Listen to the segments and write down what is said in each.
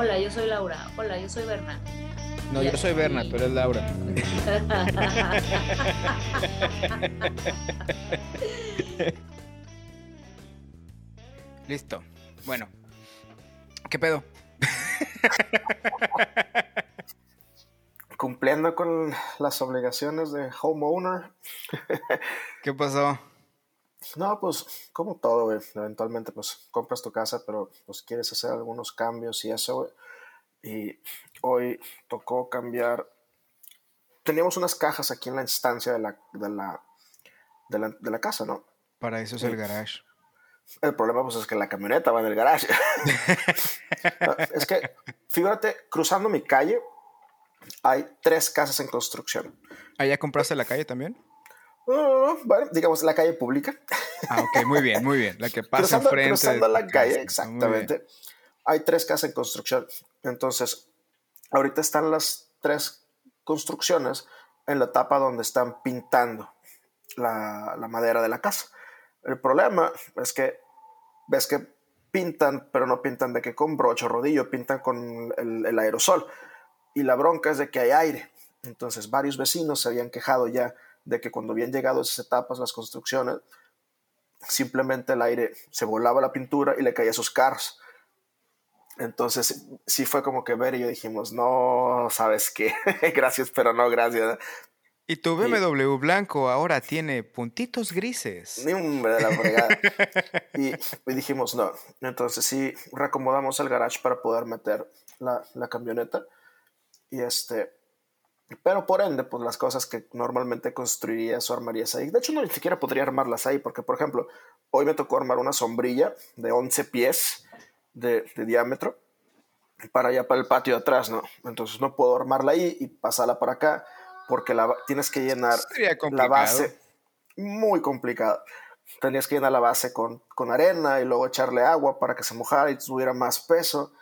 Hola, yo soy Laura. Hola, yo soy Berna. No, yo soy Berna, pero es Laura. Listo. Bueno. ¿Qué pedo? Cumpliendo con las obligaciones de homeowner. ¿Qué pasó? No, pues como todo, güey. Eventualmente pues compras tu casa, pero pues quieres hacer algunos cambios y eso, güey. Y hoy tocó cambiar. Teníamos unas cajas aquí en la instancia de la, de la, de la, de la casa, ¿no? Para eso es el garage. El problema pues es que la camioneta va en el garage. es que, fíjate, cruzando mi calle hay tres casas en construcción. ¿Ah, ya compraste la calle también? Bueno, digamos la calle pública. Ah, ok, muy bien, muy bien. La que pasa cruzando, enfrente. Cruzando la calle, exactamente. Hay tres casas en construcción. Entonces, ahorita están las tres construcciones en la etapa donde están pintando la, la madera de la casa. El problema es que ves que pintan, pero no pintan de que con broche o rodillo, pintan con el, el, aerosol. Y la bronca es de que hay aire. Entonces varios vecinos se habían quejado ya de que cuando habían llegado esas etapas, las construcciones, simplemente el aire se volaba la pintura y le caía a sus carros. Entonces sí fue como que ver y yo dijimos, no, sabes qué, gracias, pero no, gracias. Y tu BMW y, blanco ahora tiene puntitos grises. Ni un de la fregada. y, y, dijimos, no. Entonces sí, reacomodamos el garage para poder meter la, la, camioneta. Y este. Pero por ende, pues las cosas que normalmente construirías o armarías ahí. De hecho, no ni siquiera podría armarlas ahí, porque por ejemplo, hoy me tocó armar una sombrilla de 11 pies de, de diámetro para allá, para el patio de atrás, ¿no? Entonces no puedo armarla ahí y pasarla para acá porque la, tienes que llenar la base. Muy complicado. Tenías que llenar la base con, con, arena y luego echarle agua para que se mojara y tuviera más peso.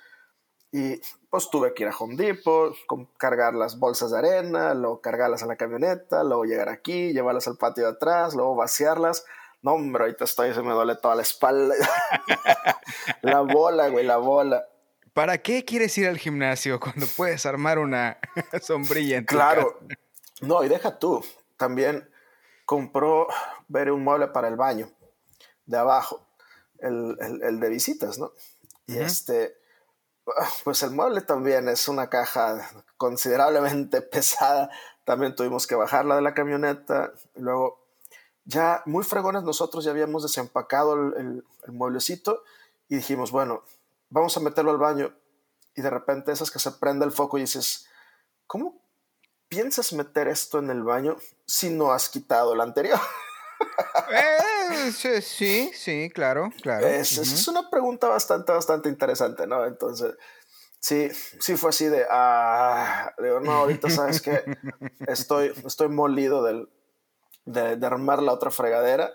Y pues tuve que ir a Home Depot, cargar las bolsas de arena, luego cargarlas a la camioneta, luego llegar aquí, llevarlas al patio de atrás, luego vaciarlas. No, hombre, ahorita estoy, se me duele toda la espalda. la bola, güey, la bola. ¿Para qué quieres ir al gimnasio cuando puedes armar una sombrilla en tu Claro. casa? No, y deja tú, también compró ver un mueble para el baño de abajo, el, el, el de visitas, ¿no? Y uh -huh. este, pues el mueble también es una caja considerablemente pesada, también tuvimos que bajarla de la camioneta, luego ya muy fregones nosotros ya habíamos desempacado el, el, mueblecito y dijimos, bueno, vamos a meterlo al baño y de repente esas que se prende el foco y dices, ¿cómo piensas meter esto en el baño si no has quitado el anterior? eh, sí, sí, claro, claro. Es, uh -huh. es, una pregunta bastante, bastante interesante, ¿no? Entonces, sí, sí fue así de, ah, digo, no, ahorita sabes que estoy, estoy molido del, de, de armar la otra fregadera.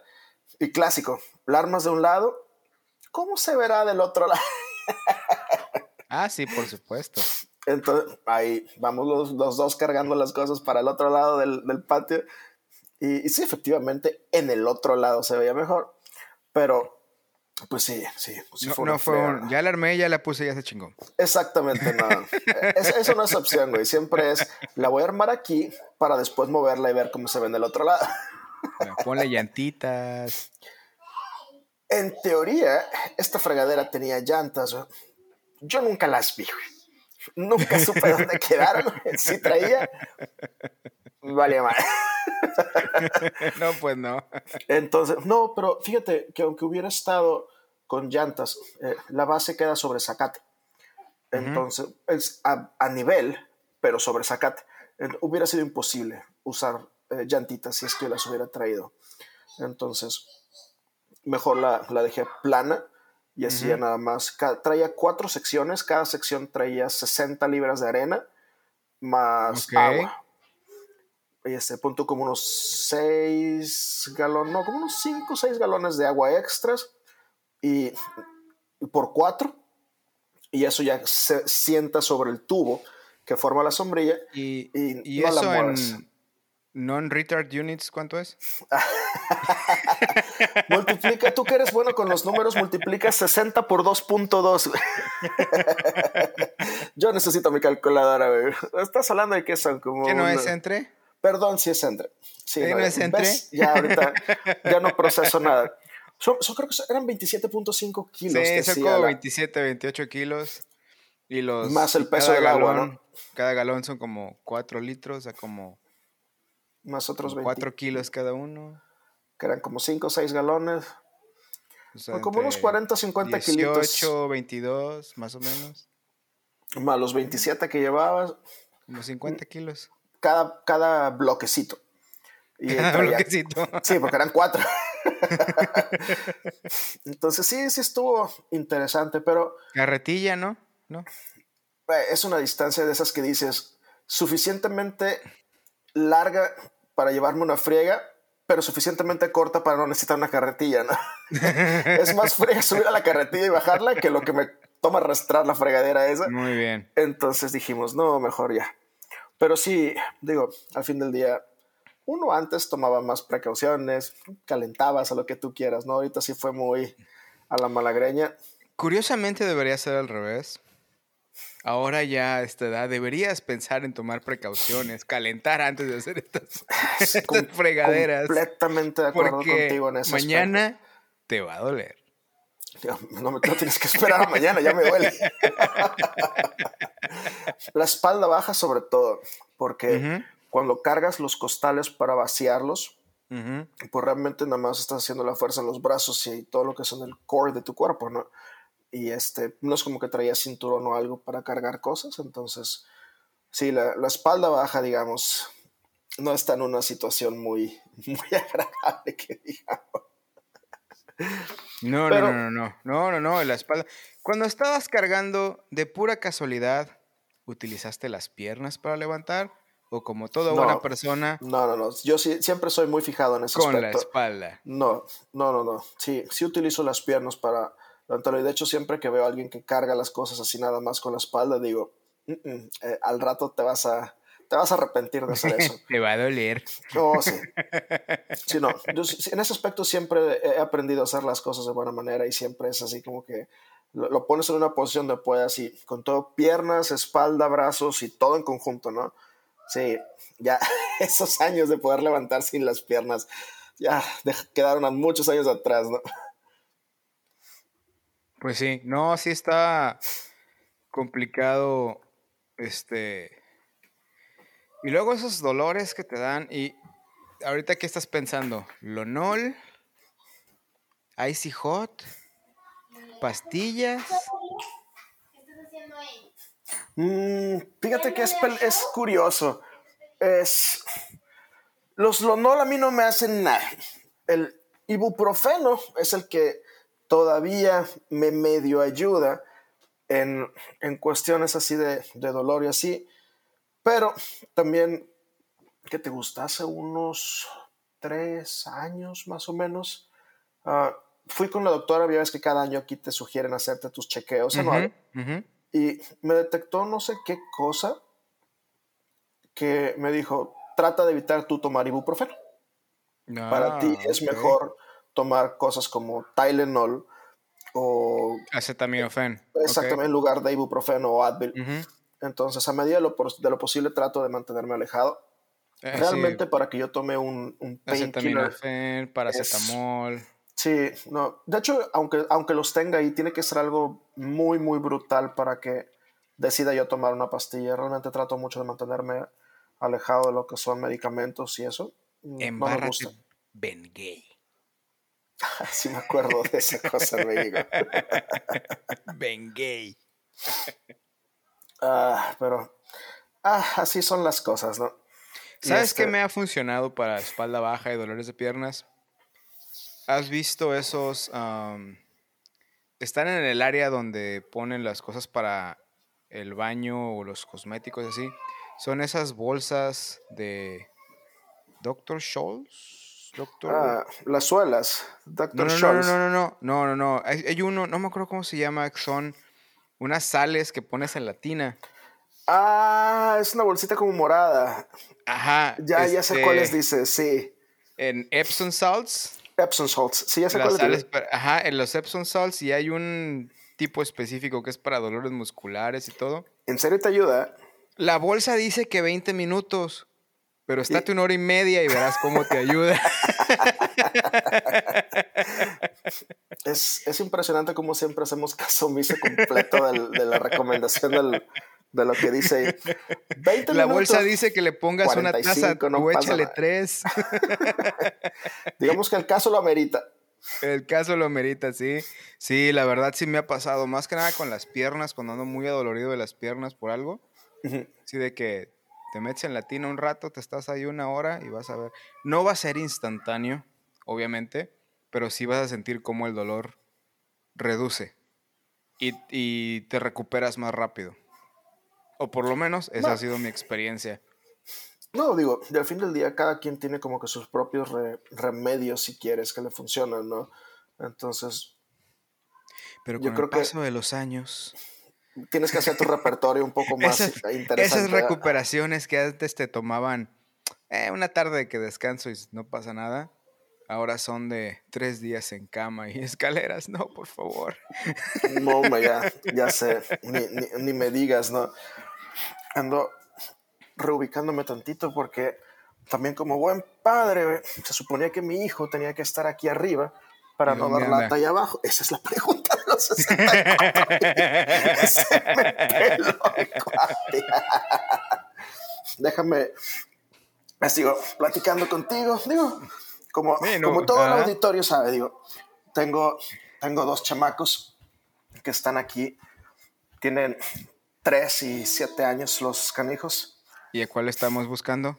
Y clásico, la armas de un lado, ¿cómo se verá del otro lado? ah, sí, por supuesto. Entonces, ahí vamos los, los, dos cargando las cosas para el otro lado del, del patio. Y, y, sí, efectivamente, en el otro lado se veía mejor. Pero, pues sí, sí. Pues sí no, fue no fue un, ya la armé, ya la puse, ya se chingó. Exactamente, no. es, eso no es opción, güey. Siempre es, la voy a armar aquí para después moverla y ver cómo se ve en el otro lado. Ponle llantitas. En teoría, esta fregadera tenía llantas. Güey. Yo nunca las vi, güey. Nunca supe dónde quedaron. Si traía, vale mal. no, pues no. Entonces, no, pero fíjate que aunque hubiera estado con llantas, eh, la base queda sobre zacate. Entonces, uh -huh. es a, a, nivel, pero sobre zacate. hubiera sido imposible usar eh, llantitas si es que las hubiera traído. Entonces, mejor la, la dejé plana y hacía uh -huh. nada más. Traía cuatro secciones, cada sección traía 60 libras de arena más okay. agua. Y este punto como unos 6 galones, no, como unos 5 o 6 galones de agua extras y, y, por cuatro. Y eso ya se sienta sobre el tubo que forma la sombrilla y, y, y no eso la en, non-retard units, ¿cuánto es? multiplica, tú que eres bueno con los números, multiplica 60 por 2.2. Yo necesito mi calculadora. Estás hablando de que son como. ¿Qué no una- es entre? Perdón si es entre. Sí, ¿Sí, no es entre? Ya ahorita ya no proceso nada. Son, son- creo que eran 27.5 kilos. Sí, son como la- 27, 28 kilos. Y los. Más el peso del agua, ¿no? Cada galón son como 4 litros, o sea, como Más otros 20, 4 kilos cada uno. que eran como 5 o 6 galones. O sea, O como unos entre 40 50 kilitos. 18, 22, más o menos. Más los 27 que llevabas. Como 50 kilos. Cada, cada bloquecito. Y Cada traía- bloquecito. Sí, porque eran cuatro. Entonces sí, sí estuvo interesante, pero Carretilla, ¿no? ¿No? eh, es una distancia de esas que dices suficientemente larga para llevarme una friega, pero suficientemente corta para no necesitar una carretilla, ¿no? es más friega subir a la carretilla y bajarla que lo que me toma arrastrar la fregadera esa. Muy bien. Entonces dijimos, no, mejor ya. Pero sí, digo, al fin del día, uno antes tomaba más precauciones, calentabas a lo que tú quieras, ¿no? Ahorita sí fue muy a la malagreña. Curiosamente debería ser al revés. Ahora ya a esta edad deberías pensar en tomar precauciones, calentar antes de hacer estas, fregaderas. Completamente de acuerdo Porque contigo en ese mañana te va a doler. No me no tienes que esperar a mañana, ya me duele. la espalda baja sobre todo, porque cuando cargas los costales para vaciarlos, pues realmente nada más estás haciendo la fuerza en los brazos y todo lo que son el core de tu cuerpo, ¿no? Y este, no es como que traía cinturón o algo para cargar cosas, entonces, sí, la, la espalda baja, digamos, no está en una situación muy, muy agradable, que digamos. No, Pero- no, no, no, no, no, no, la espalda. Cuando estabas cargando, de pura casualidad, ¿utilizaste las piernas para levantar? ¿O como toda No. buena persona, No, no, no, yo sí, siempre soy muy fijado en ese con la espalda? No, no, no, no. Sí, sí utilizo las piernas para levantarlo. Y de hecho, siempre que veo a alguien que carga las cosas así nada más con la espalda, digo, "Mm, mm, eh, al rato te vas a, te vas a arrepentir de hacer eso. te va a doler. No, sí. Sí, no. Yo en ese aspecto siempre he aprendido a hacer las cosas de buena manera y siempre es así como que lo, lo pones en una posición donde puedas y con todo piernas, espalda, brazos y todo en conjunto, ¿no? Sí, ya esos años de poder levantar sin las piernas ya de- quedaron a muchos años atrás, ¿no? Pues sí, no, sí está complicado, este... Y luego esos dolores que te dan y ahorita qué estás pensando, Lonol, Icy Hot, pastillas. ¿Qué estás haciendo ahí? Mm, fíjate que es, pel- es curioso. Es. Los Lonol a mí no me hacen nada. El ibuprofeno es el que todavía me medio ayuda en, en cuestiones así de, de dolor y así. Pero también, ¿qué te gusta? Hace unos tres años más o menos. ah, fui con la doctora, ya ves que cada año aquí te sugieren hacerte tus chequeos anuales Ujú, ujú. y me detectó no sé qué cosa que me dijo, trata de evitar tú tomar ibuprofeno. Para Ah, ti es ok. mejor tomar cosas como Tylenol o Acetaminofén. exactamente en lugar de ibuprofeno o Advil. Entonces, a medida de lo, de lo posible trato de mantenerme alejado. Eh, sí, Realmente para que yo tome un, un painkiller. Paracetamol. Sí, no. De hecho, aunque, aunque los tenga ahí, tiene que ser algo muy, muy brutal para que decida yo tomar una pastilla. Realmente trato mucho de mantenerme alejado de lo que son medicamentos y eso. Mm, No me Embárrate gusta. Bengay. Sí me acuerdo de esa cosa en México. Bengay. Ah, pero ah, así son las cosas, ¿no? ¿Sabes qué este- me ha funcionado para espalda baja y dolores de piernas? ¿Has visto esos... am, están en el área donde ponen las cosas para el baño o los cosméticos así. Son esas bolsas de Dr. Scholl's. Doctor... Ah, las suelas, Dr. No, no, no, no, Scholl's. no, no, no, no, no, no. Hay, hay uno, no me acuerdo cómo se llama, que son unas sales que pones en la tina. Ah, es una bolsita como morada. Ajá. Ya, ya sé este, cuáles dices, sí. En Epsom salts. Epsom salts, sí, ya sé cuáles sales para- ajá, en los Epsom salts y hay un tipo específico que es para dolores musculares y todo. ¿En serio te ayuda? La bolsa dice que 20 minutos, pero estate una hora y media y verás cómo te ayuda. Es, es impresionante cómo siempre hacemos caso omiso completo del- de la recomendación del- de lo que dice ahí. 20 La minutos. bolsa dice que le pongas una taza, 45, no pasa échale tres. Digamos que el caso lo amerita. El caso lo merita, sí. Sí, la verdad sí me ha pasado. Más que nada con las piernas, cuando ando muy adolorido de las piernas por algo. Ujú. Sí, de que te metes en la tina un rato, te estás ahí una hora y vas a ver. No va a ser instantáneo, obviamente, pero sí vas a sentir cómo el dolor reduce y, y te recuperas más rápido. O por lo menos esa ha sido mi experiencia. No, digo, al fin del día cada quien tiene como que sus propios re- remedios si quieres que le funcionan, ¿no? Entonces Pero Yo con creo el que- paso de los años, tienes que hacer tu repertorio un poco más esas, interesante. esas recuperaciones que antes te tomaban eh, una tarde de que descanso y no pasa nada, ahora son de tres días en cama y escaleras. No, por favor. No, hombre, ya, ya sé, ni, ni- ni me digas, ¿no? Ando reubicándome tantito porque también como buen padre, se suponía que mi hijo tenía que estar aquí arriba para ¿Y no dar anda? lata allá abajo. Esa es la pregunta los 64. Se me peló el cuate. Déjame, me sigo platicando contigo. Digo, como, como todo el auditorio sabe, digo, tengo, tengo dos chamacos que están aquí. Tienen tres y siete años los canijos. ¿Y a cuál estamos buscando?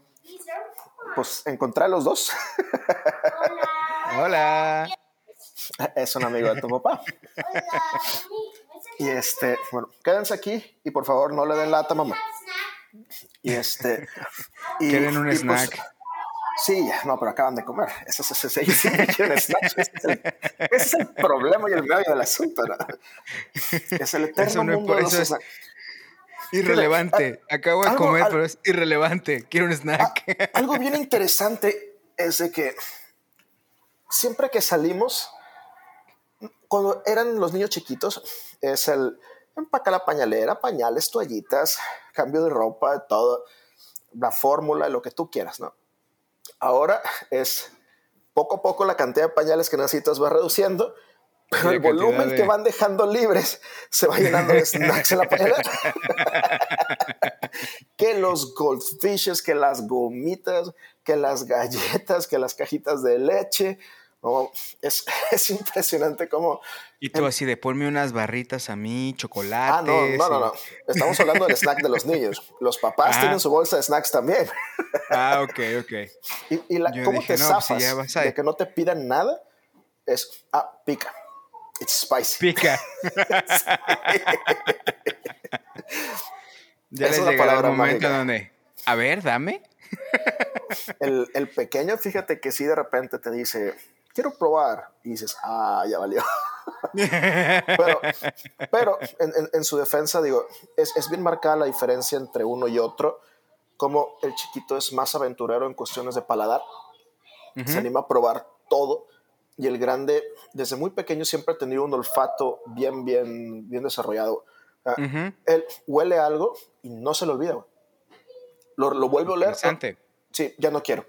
Pues encontré a los dos. Hola. Es un amigo de tu papá. Y este, bueno, quédense aquí y por favor no le den lata, mamá. Y este. Y, Quieren un y, pues, snack. sí, no, pero acaban de comer. Ese, ese, ese, ese- quieren snack. Ese es, el, ese es el problema y el medio del asunto, ¿no? Es el eterno Eso no es mundo por de los eso es-. Irrelevante. Acabo de algo- comer, al- pero es irrelevante. Quiero un snack. Algo bien interesante es de que siempre que salimos, cuando eran los niños chiquitos, es el empaca la pañalera, pañales, toallitas, cambio de ropa, todo, la fórmula, lo que tú quieras, ¿no? Ahora es poco a poco la cantidad de pañales que necesitas va reduciendo, pero el volumen de- que van dejando libres se va llenando de snacks en la pañalera. que los goldfishes, que las gomitas, que las galletas, que las cajitas de leche. No, es, es impresionante cómo... Y tú así de ponme unas barritas a mí, Ah, chocolates. no, no, no. Estamos hablando del snack de los niños. Los papás Ajá. tienen su bolsa de snacks también. Ah, ok, ok. Y, y la- cómo dije, te no, pues, si a- de que no te pidan nada es, ah, pica. It's spicy. Pica. ya Esa les es la llegará el palabra momento mágica. donde, a ver, dame. El, el pequeño, fíjate que si de repente te dice, quiero probar, y dices, ah, ya valió. pero pero en, en- en su defensa, digo, es, es bien marcada la diferencia entre uno y otro, como el chiquito es más aventurero en cuestiones de paladar, se anima a probar todo, y el grande, desde muy pequeño, siempre ha tenido un olfato bien, bien, bien desarrollado. Ah, Ujú. Él huele algo y no se lo olvida. Lo, lo vuelve a oler. Interesante. Sí, ya no quiero.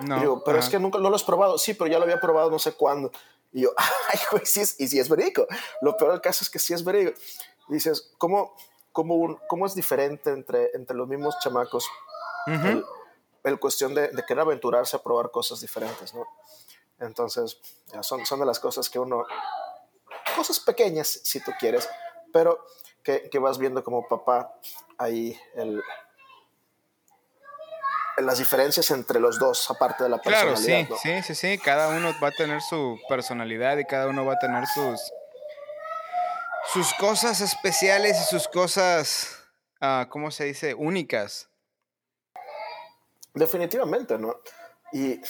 No, Y digo, pero es que nunca no lo has probado. Sí, pero ya lo había probado no sé cuándo. Y yo, ay, güey, sí es, y sí es verídico. Lo peor del caso es que sí es verídico. Dices, ¿cómo, cómo, un- cómo es diferente entre, entre los mismos chamacos el, el cuestión de, de querer aventurarse a probar cosas diferentes, ¿no? Entonces, ya son, son de las cosas que uno, cosas pequeñas, si tú quieres, pero que, que vas viendo como papá ahí el, las diferencias entre los dos, aparte de la Claro, personalidad. sí, ¿no? sí, sí, sí. Cada uno va a tener su personalidad y cada uno va a tener sus sus cosas especiales y sus cosas, ah, ¿cómo se dice? Únicas. Definitivamente, ¿no? Y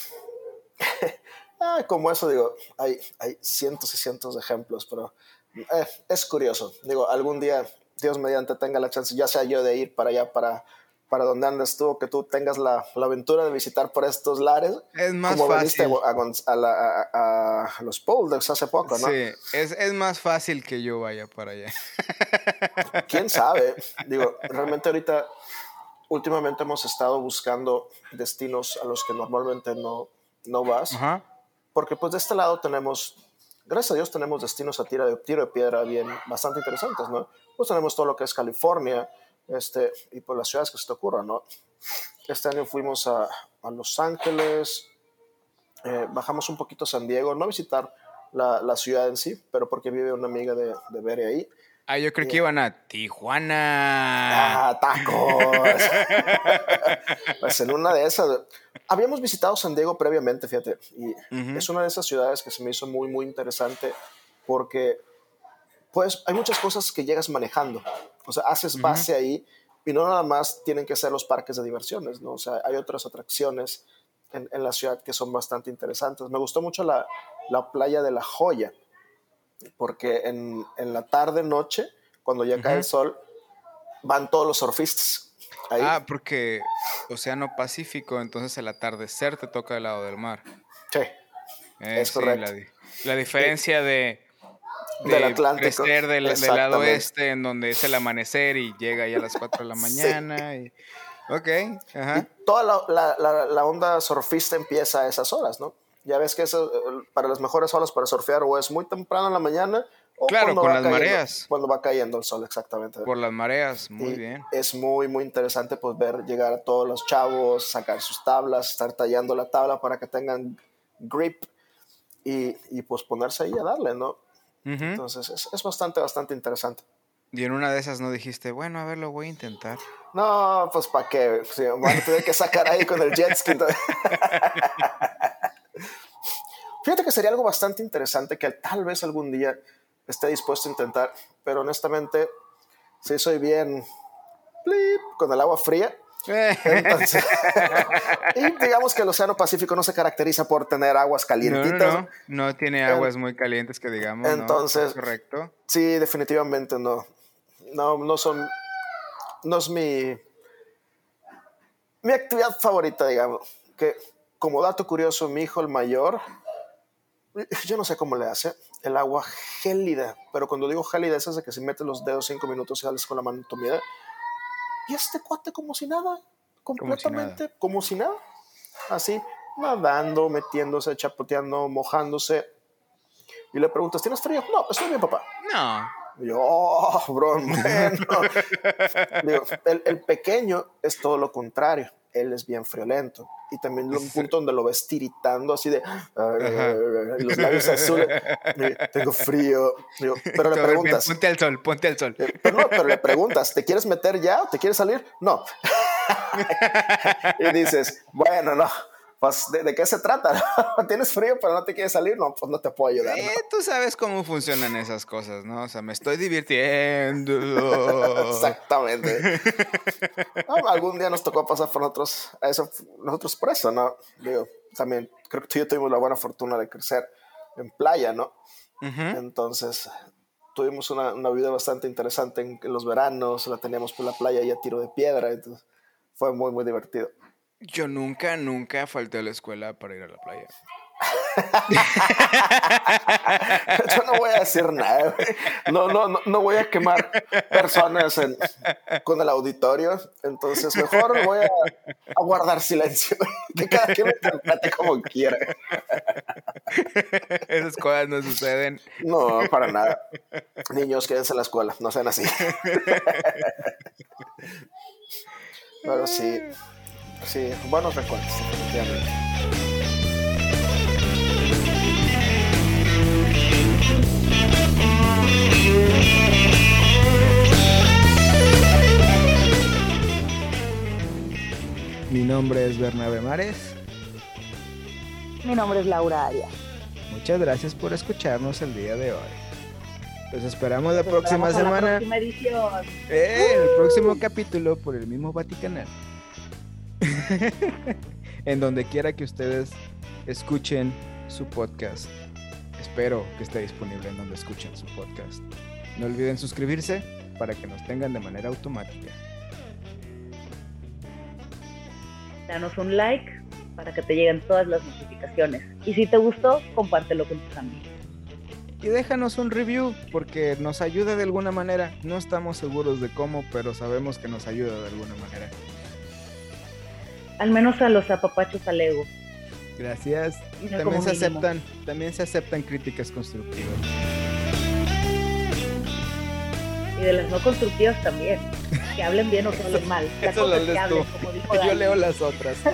ah, como eso, digo, hay, hay cientos y cientos de ejemplos, pero eh, es curioso. Digo, algún día, Dios mediante, tenga la chance, ya sea yo de ir para allá, para, para donde andas tú, que tú tengas la, la aventura de visitar por estos lares. Es más como viniste fácil. a, a la- a- a los Boulders hace poco, ¿no? Sí, es, es más fácil que yo vaya para allá. quién sabe. Digo, realmente ahorita, últimamente hemos estado buscando destinos a los que normalmente no, no vas, Ajá. porque pues de este lado tenemos, gracias a Dios tenemos destinos a tiro de, tiro de piedra bien, bastante interesantes, ¿no? Pues tenemos todo lo que es California, este, y pues las ciudades que se te ocurran, ¿no? Este año fuimos a, a Los Ángeles, eh, bajamos un poquito a San Diego, no a visitar la, la ciudad en sí, pero porque vive una amiga de, de Bere ahí. Ah, yo creo que iban a Tijuana. ¡Ah, tacos! pues en una de esas. Habíamos visitado San Diego previamente, fíjate, y Ujú. es una de esas ciudades que se me hizo muy, muy interesante porque, pues, hay muchas cosas que llegas manejando. O sea, haces base ahí y no nada más tienen que ser los parques de diversiones, ¿no? O sea, hay otras atracciones en, en la ciudad que son bastante interesantes. Me gustó mucho la, la playa de La Joya, porque en, en la tarde, noche, cuando ya cae el sol, van todos los surfistas. Ahí. Ah, porque Océano Pacífico, entonces el atardecer te toca del lado del mar. sí. Eh, Es sí, correcto. La diferencia de, Del de Atlántico. crecer del, del lado oeste, en donde es el amanecer y llega ya a las 4 de la Sí. mañana. y- Ok, ajá. Toda la, la- la- la onda surfista empieza a esas horas, ¿no? Ya ves que eso, para las mejores horas para surfear o es muy temprano en la mañana o Claro, con las cayendo- mareas. Cuando va cayendo el sol, exactamente. Por las mareas, muy Y bien. Es muy, muy interesante pues ver llegar a todos los chavos, sacar sus tablas, estar tallando la tabla para que tengan grip y, y pues ponerse ahí a darle, ¿no? Entonces es, es bastante, bastante interesante. Y en una de esas no dijiste, bueno, a ver, lo voy a intentar. No, pues para qué, Sí, a tener que sacar ahí con el jet ski. Fíjate que sería algo bastante interesante que tal vez algún día esté dispuesto a intentar, pero honestamente, sí soy bien blip, con el agua fría. Entonces, y digamos que el Océano Pacífico no se caracteriza por tener aguas No, calientitas. no, no, no tiene aguas muy calientes que digamos. ¿no? Entonces- correcto. Sí, definitivamente no. No, no son. No es mi. Mi actividad favorita, digamos. Que como dato curioso, mi hijo, el mayor, yo no sé cómo le hace, el agua gélida. Pero cuando digo gélida, es esa que se mete los dedos cinco minutos y sales con la mano tomida. Y este cuate, como si nada. Completamente como si nada. Así, nadando, metiéndose, chapoteando, mojándose. Y le preguntas, ¿tienes frío? No, estoy bien, papá. No. Y yo, oh, bro, bueno. Digo, el, el pequeño es todo lo contrario. Él es bien friolento. Y también un punto donde lo ves tiritando así de los labios azules. Tengo frío. Pero le Todo bien, preguntas, Ponte al sol, ponte al sol. eh, pero no, pero le preguntas, ¿te quieres meter ya o te quieres salir? No. y dices, bueno, no. Pues, ¿de, de qué se trata? ¿Tienes frío pero no te quieres salir? No, pues no te puedo ayudar. ¿no? Eh, tú sabes cómo funcionan esas cosas, ¿no? O sea, me estoy divirtiendo. Exactamente. No, algún día nos tocó pasar por nosotros, eso, nosotros por eso, ¿no? Digo, también creo que tú y yo tuvimos la buena fortuna de crecer en playa, ¿no? Ujú. Entonces, tuvimos una, una vida bastante interesante en, en los veranos, la teníamos por la playa y a tiro de piedra, entonces fue muy, muy divertido. Yo nunca, nunca falté a la escuela para ir a la playa. Yo no voy a decir nada, güey. no, no, no, no voy a quemar personas en- con el auditorio, entonces mejor voy a, a guardar silencio, que cada quien me interprete como quiera. Esas cosas no suceden. No, para nada. Niños, quédense en la escuela, no sean así. Pero sí, sí, buenos recuerdos, definitivamente. Mi nombre es Bernabe Mares. Mi nombre es Laura Arias. Muchas gracias por escucharnos el día de hoy. Los esperamos la próxima la semana. próxima edición. Eh, en el próximo capítulo por el mismo Vaticanal. en donde quiera que ustedes escuchen su podcast. Espero que esté disponible en donde escuchen su podcast. No olviden suscribirse para que nos tengan de manera automática. danos un like para que te lleguen todas las notificaciones. Y si te gustó, compártelo con tus amigos. Y déjanos un review porque nos ayuda de alguna manera. No estamos seguros de cómo, pero sabemos que nos ayuda de alguna manera. Al menos a los apapachos al ego. Gracias. También se mínimo. aceptan, también se aceptan críticas constructivas. Y de las no constructivas también. Que hablen bien o que hablen mal. La Eso lo lees hablen, tú. como dijo Yo Dani. leo las otras.